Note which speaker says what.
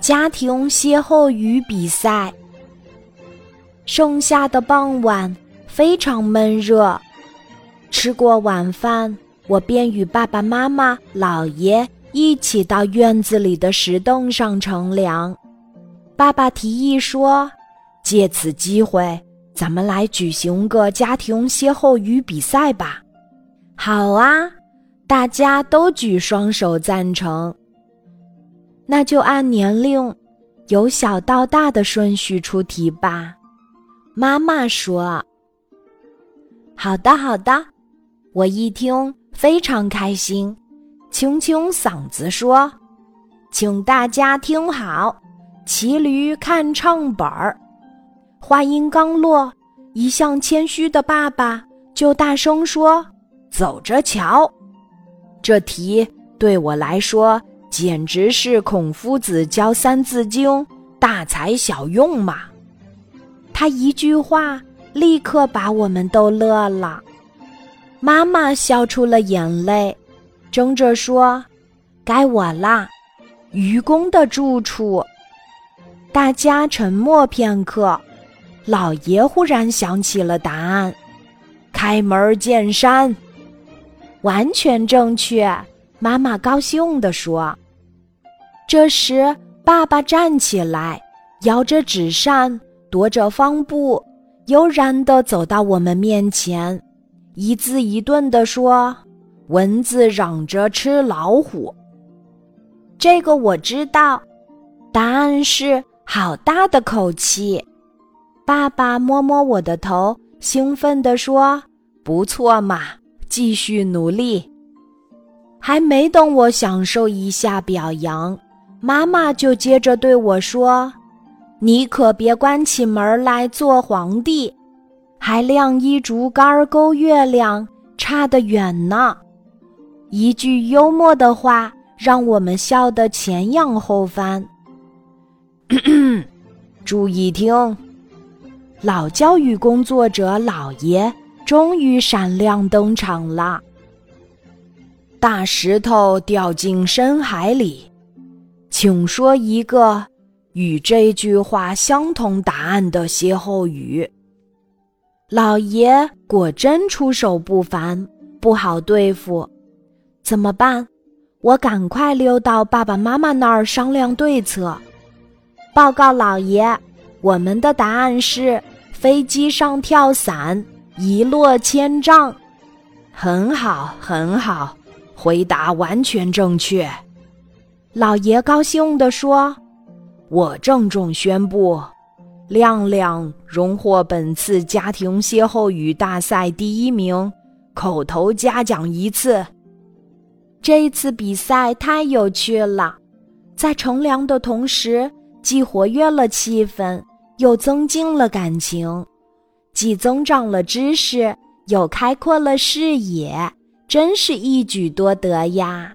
Speaker 1: 家庭歇后语比赛。盛夏的傍晚非常闷热，吃过晚饭，我便与爸爸妈妈、姥爷一起到院子里的石凳上乘凉。爸爸提议说：“借此机会，咱们来举行个家庭歇后语比赛吧。”好啊，大家都举双手赞成。那就按年龄，由小到大的顺序出题吧。妈妈说：“好的，好的。”我一听非常开心，清清嗓子说：“请大家听好。”骑驴看唱本儿，话音刚落，一向谦虚的爸爸就大声说：“走着瞧。”这题对我来说简直是孔夫子教《三字经》，大材小用嘛！他一句话立刻把我们都乐了，妈妈笑出了眼泪，争着说：“该我啦，愚公的住处。”大家沉默片刻，老爷忽然想起了答案：“开门见山。”完全正确，妈妈高兴地说。这时，爸爸站起来，摇着纸扇，踱着方步，悠然地走到我们面前，一字一顿地说：“蚊子嚷着吃老虎。”这个我知道，答案是。好大的口气！爸爸摸摸我的头，兴奋地说：“不错嘛，继续努力。”还没等我享受一下表扬，妈妈就接着对我说：“你可别关起门来做皇帝，还晾衣竹竿勾月亮，差得远呢。”一句幽默的话，让我们笑得前仰后翻。注意听，老教育工作者老爷终于闪亮登场了。大石头掉进深海里，请说一个与这句话相同答案的歇后语。老爷果真出手不凡，不好对付，怎么办？我赶快溜到爸爸妈妈那儿商量对策。报告老爷，我们的答案是飞机上跳伞，一落千丈。很好，很好，回答完全正确。老爷高兴地说：“我郑重宣布，亮亮荣获本次家庭歇后语大赛第一名，口头嘉奖一次。这次比赛太有趣了，在乘凉的同时。”既活跃了气氛，又增进了感情；既增长了知识，又开阔了视野，真是一举多得呀！